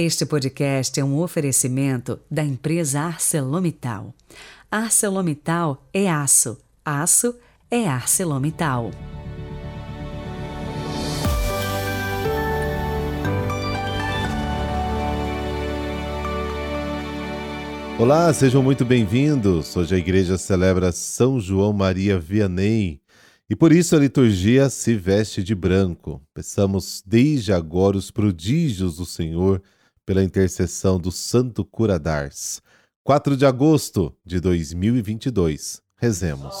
Este podcast é um oferecimento da empresa ArcelorMittal. ArcelorMittal é aço, aço é ArcelorMittal. Olá, sejam muito bem-vindos. Hoje a igreja celebra São João Maria Vianney e por isso a liturgia se veste de branco. Peçamos desde agora os prodígios do Senhor pela intercessão do Santo Curadars. 4 de agosto de 2022. Rezemos.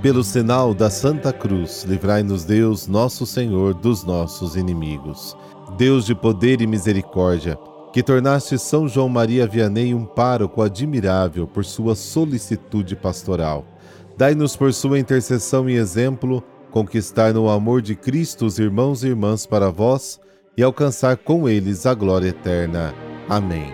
Pelo sinal da Santa Cruz, livrai-nos Deus, nosso Senhor, dos nossos inimigos. Deus de poder e misericórdia, que tornaste São João Maria Vianney um pároco admirável por sua solicitude pastoral. Dai-nos por sua intercessão e exemplo conquistar no amor de Cristo os irmãos e irmãs para vós e alcançar com eles a glória eterna. Amém.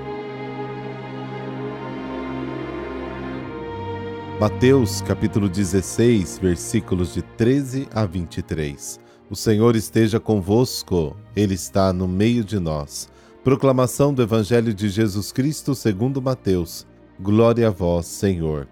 Mateus capítulo 16, versículos de 13 a 23. O Senhor esteja convosco, Ele está no meio de nós. Proclamação do Evangelho de Jesus Cristo segundo Mateus. Glória a vós, Senhor.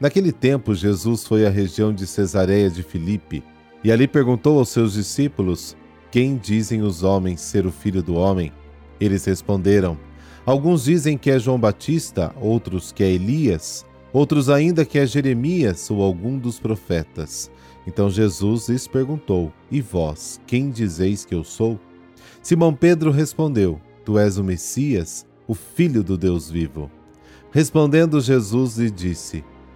Naquele tempo, Jesus foi à região de Cesareia de Filipe e ali perguntou aos seus discípulos: Quem dizem os homens ser o filho do homem? Eles responderam: Alguns dizem que é João Batista, outros que é Elias, outros ainda que é Jeremias ou algum dos profetas. Então Jesus lhes perguntou: E vós, quem dizeis que eu sou? Simão Pedro respondeu: Tu és o Messias, o Filho do Deus vivo. Respondendo Jesus lhe disse: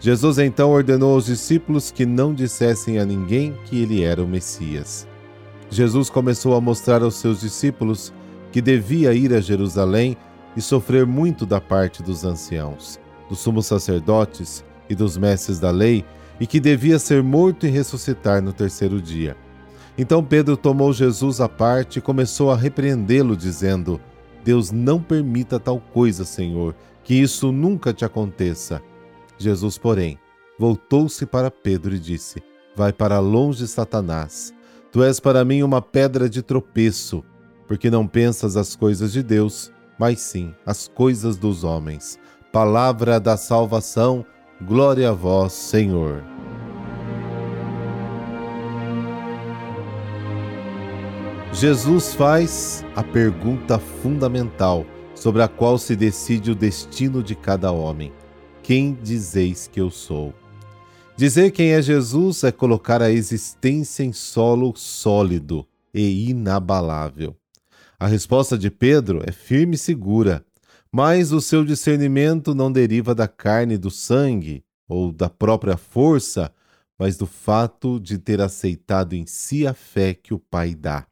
Jesus então ordenou aos discípulos que não dissessem a ninguém que ele era o Messias. Jesus começou a mostrar aos seus discípulos que devia ir a Jerusalém e sofrer muito da parte dos anciãos, dos sumos sacerdotes e dos mestres da lei e que devia ser morto e ressuscitar no terceiro dia. Então Pedro tomou Jesus à parte e começou a repreendê-lo, dizendo: Deus não permita tal coisa, Senhor, que isso nunca te aconteça. Jesus, porém, voltou-se para Pedro e disse: Vai para longe, Satanás. Tu és para mim uma pedra de tropeço, porque não pensas as coisas de Deus, mas sim as coisas dos homens. Palavra da salvação Glória a vós, Senhor. Jesus faz a pergunta fundamental sobre a qual se decide o destino de cada homem: Quem dizeis que eu sou? Dizer quem é Jesus é colocar a existência em solo sólido e inabalável. A resposta de Pedro é firme e segura mas o seu discernimento não deriva da carne e do sangue, ou da própria força, mas do fato de ter aceitado em si a fé que o Pai dá.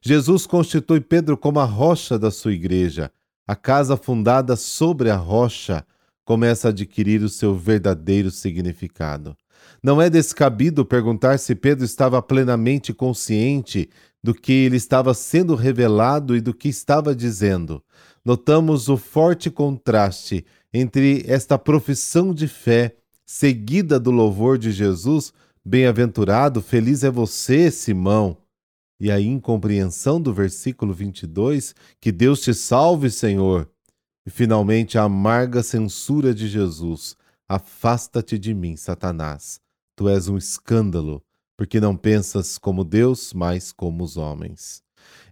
Jesus constitui Pedro como a rocha da sua igreja. A casa fundada sobre a rocha começa a adquirir o seu verdadeiro significado. Não é descabido perguntar se Pedro estava plenamente consciente do que ele estava sendo revelado e do que estava dizendo notamos o forte contraste entre esta profissão de fé, seguida do louvor de Jesus, bem-aventurado, feliz é você, Simão, e a incompreensão do versículo 22, que Deus te salve, Senhor, e finalmente a amarga censura de Jesus, afasta-te de mim, Satanás, tu és um escândalo, porque não pensas como Deus, mas como os homens.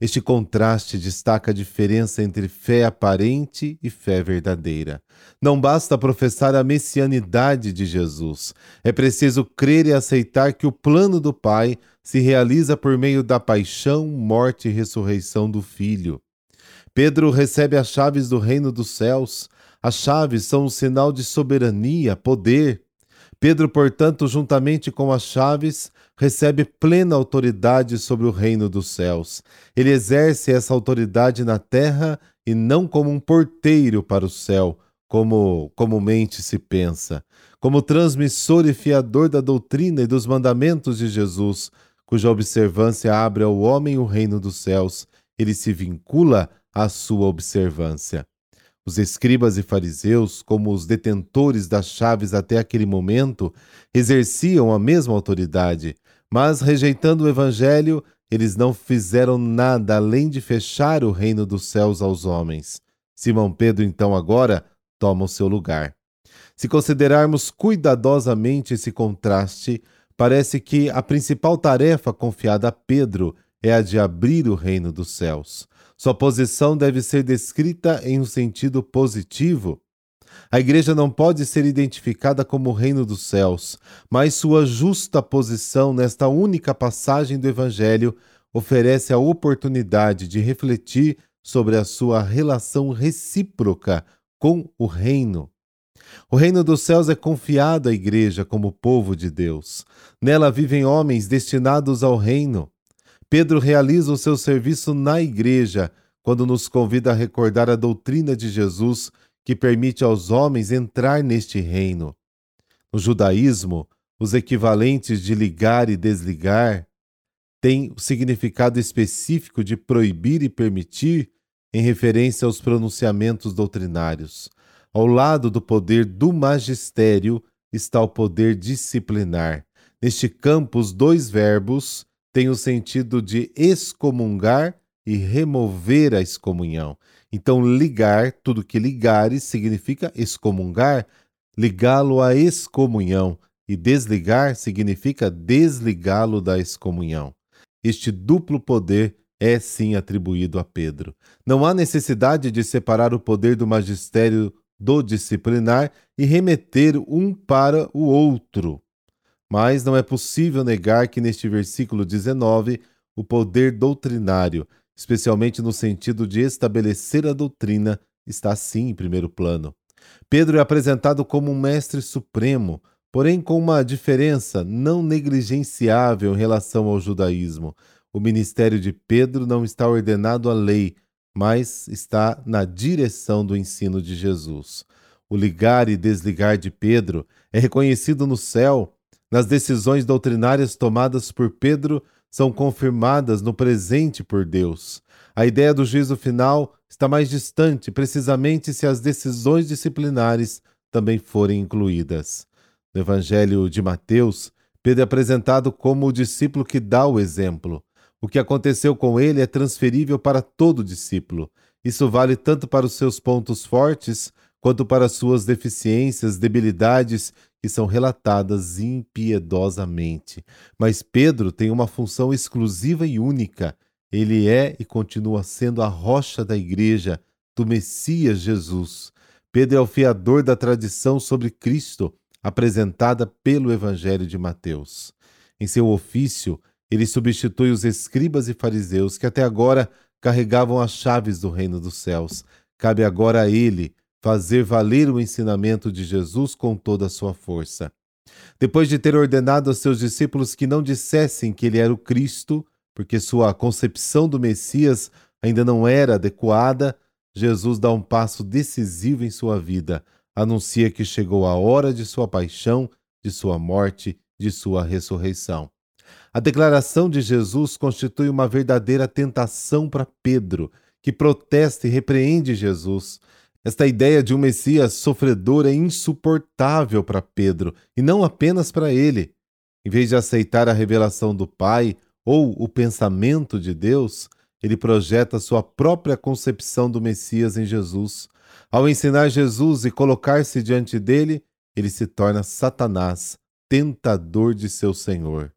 Este contraste destaca a diferença entre fé aparente e fé verdadeira. Não basta professar a messianidade de Jesus, é preciso crer e aceitar que o plano do Pai se realiza por meio da paixão, morte e ressurreição do Filho. Pedro recebe as chaves do reino dos céus. As chaves são um sinal de soberania, poder. Pedro, portanto, juntamente com as chaves, recebe plena autoridade sobre o reino dos céus. Ele exerce essa autoridade na terra e não como um porteiro para o céu, como comumente se pensa, como transmissor e fiador da doutrina e dos mandamentos de Jesus, cuja observância abre ao homem o reino dos céus, ele se vincula à sua observância. Os escribas e fariseus, como os detentores das chaves até aquele momento, exerciam a mesma autoridade, mas rejeitando o evangelho, eles não fizeram nada além de fechar o reino dos céus aos homens. Simão Pedro, então, agora toma o seu lugar. Se considerarmos cuidadosamente esse contraste, parece que a principal tarefa confiada a Pedro é a de abrir o reino dos céus. Sua posição deve ser descrita em um sentido positivo. A igreja não pode ser identificada como o reino dos céus, mas sua justa posição nesta única passagem do Evangelho oferece a oportunidade de refletir sobre a sua relação recíproca com o reino. O reino dos céus é confiado à igreja como povo de Deus. Nela vivem homens destinados ao reino. Pedro realiza o seu serviço na igreja quando nos convida a recordar a doutrina de Jesus que permite aos homens entrar neste reino. No judaísmo, os equivalentes de ligar e desligar têm o significado específico de proibir e permitir em referência aos pronunciamentos doutrinários. Ao lado do poder do magistério está o poder disciplinar. Neste campo, os dois verbos tem o sentido de excomungar e remover a excomunhão. Então, ligar, tudo que ligares significa excomungar, ligá-lo à excomunhão, e desligar significa desligá-lo da excomunhão. Este duplo poder é sim atribuído a Pedro. Não há necessidade de separar o poder do magistério do disciplinar e remeter um para o outro. Mas não é possível negar que neste versículo 19 o poder doutrinário, especialmente no sentido de estabelecer a doutrina, está sim em primeiro plano. Pedro é apresentado como um mestre supremo, porém com uma diferença não negligenciável em relação ao judaísmo. O ministério de Pedro não está ordenado à lei, mas está na direção do ensino de Jesus. O ligar e desligar de Pedro é reconhecido no céu nas decisões doutrinárias tomadas por Pedro são confirmadas no presente por Deus. A ideia do juízo final está mais distante, precisamente se as decisões disciplinares também forem incluídas. No Evangelho de Mateus, Pedro é apresentado como o discípulo que dá o exemplo. O que aconteceu com ele é transferível para todo discípulo. Isso vale tanto para os seus pontos fortes quanto para suas deficiências, debilidades que são relatadas impiedosamente. Mas Pedro tem uma função exclusiva e única. Ele é e continua sendo a rocha da igreja, do Messias Jesus. Pedro é o fiador da tradição sobre Cristo, apresentada pelo Evangelho de Mateus. Em seu ofício, ele substitui os escribas e fariseus que até agora carregavam as chaves do reino dos céus. Cabe agora a ele fazer valer o ensinamento de Jesus com toda a sua força. Depois de ter ordenado aos seus discípulos que não dissessem que ele era o Cristo, porque sua concepção do Messias ainda não era adequada, Jesus dá um passo decisivo em sua vida. Anuncia que chegou a hora de sua paixão, de sua morte, de sua ressurreição. A declaração de Jesus constitui uma verdadeira tentação para Pedro, que protesta e repreende Jesus. Esta ideia de um Messias sofredor é insuportável para Pedro e não apenas para ele. Em vez de aceitar a revelação do Pai ou o pensamento de Deus, ele projeta sua própria concepção do Messias em Jesus. Ao ensinar Jesus e colocar-se diante dele, ele se torna Satanás, tentador de seu Senhor.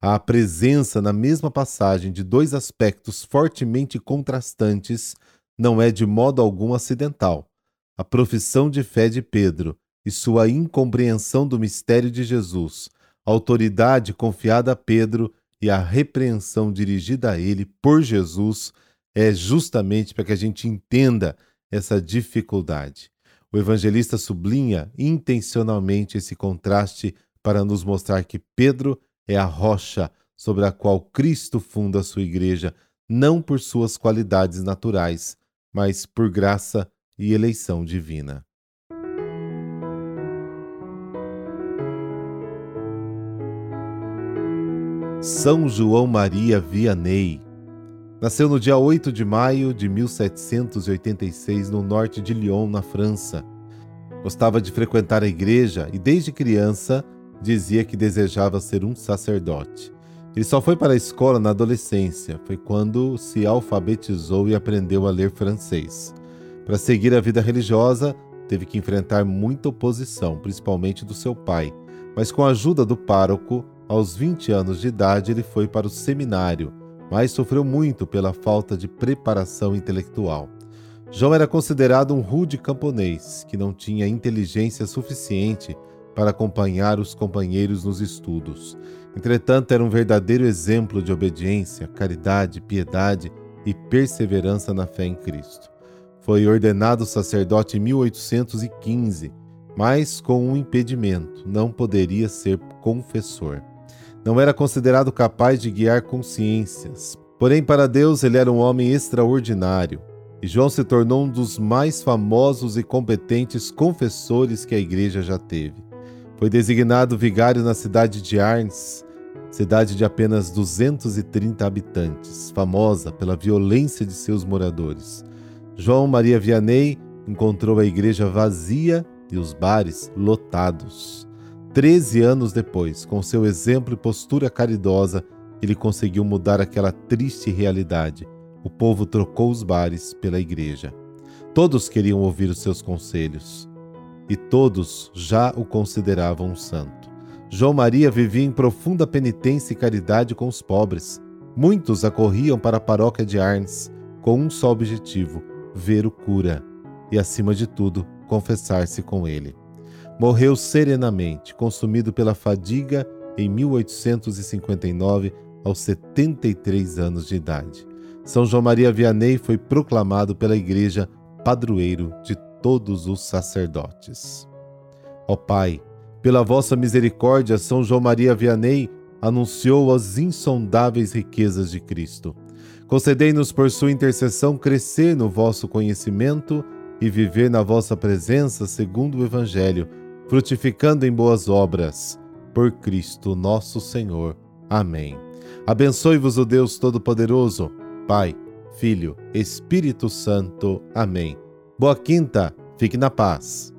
Há a presença na mesma passagem de dois aspectos fortemente contrastantes não é de modo algum acidental. A profissão de fé de Pedro e sua incompreensão do mistério de Jesus, a autoridade confiada a Pedro e a repreensão dirigida a ele por Jesus é justamente para que a gente entenda essa dificuldade. O evangelista sublinha intencionalmente esse contraste para nos mostrar que Pedro é a rocha sobre a qual Cristo funda a sua igreja, não por suas qualidades naturais, mas por graça e eleição divina. São João Maria Vianney. Nasceu no dia 8 de maio de 1786 no norte de Lyon, na França. Gostava de frequentar a igreja e, desde criança, dizia que desejava ser um sacerdote. Ele só foi para a escola na adolescência, foi quando se alfabetizou e aprendeu a ler francês. Para seguir a vida religiosa, teve que enfrentar muita oposição, principalmente do seu pai, mas com a ajuda do pároco, aos 20 anos de idade, ele foi para o seminário, mas sofreu muito pela falta de preparação intelectual. João era considerado um rude camponês que não tinha inteligência suficiente para acompanhar os companheiros nos estudos. Entretanto, era um verdadeiro exemplo de obediência, caridade, piedade e perseverança na fé em Cristo. Foi ordenado sacerdote em 1815, mas com um impedimento: não poderia ser confessor. Não era considerado capaz de guiar consciências. Porém, para Deus, ele era um homem extraordinário. E João se tornou um dos mais famosos e competentes confessores que a igreja já teve. Foi designado vigário na cidade de Arnes, cidade de apenas 230 habitantes, famosa pela violência de seus moradores. João Maria Vianney encontrou a igreja vazia e os bares lotados. Treze anos depois, com seu exemplo e postura caridosa, ele conseguiu mudar aquela triste realidade. O povo trocou os bares pela igreja. Todos queriam ouvir os seus conselhos e todos já o consideravam um santo. João Maria vivia em profunda penitência e caridade com os pobres. Muitos acorriam para a paróquia de Arnes com um só objetivo: ver o cura e, acima de tudo, confessar-se com ele morreu serenamente, consumido pela fadiga em 1859, aos 73 anos de idade. São João Maria Vianney foi proclamado pela Igreja padroeiro de todos os sacerdotes. Ó Pai, pela vossa misericórdia, São João Maria Vianney anunciou as insondáveis riquezas de Cristo. Concedei-nos por sua intercessão crescer no vosso conhecimento e viver na vossa presença segundo o Evangelho frutificando em boas obras. Por Cristo nosso Senhor. Amém. Abençoe-vos o Deus Todo-Poderoso, Pai, Filho, Espírito Santo. Amém. Boa quinta, fique na paz.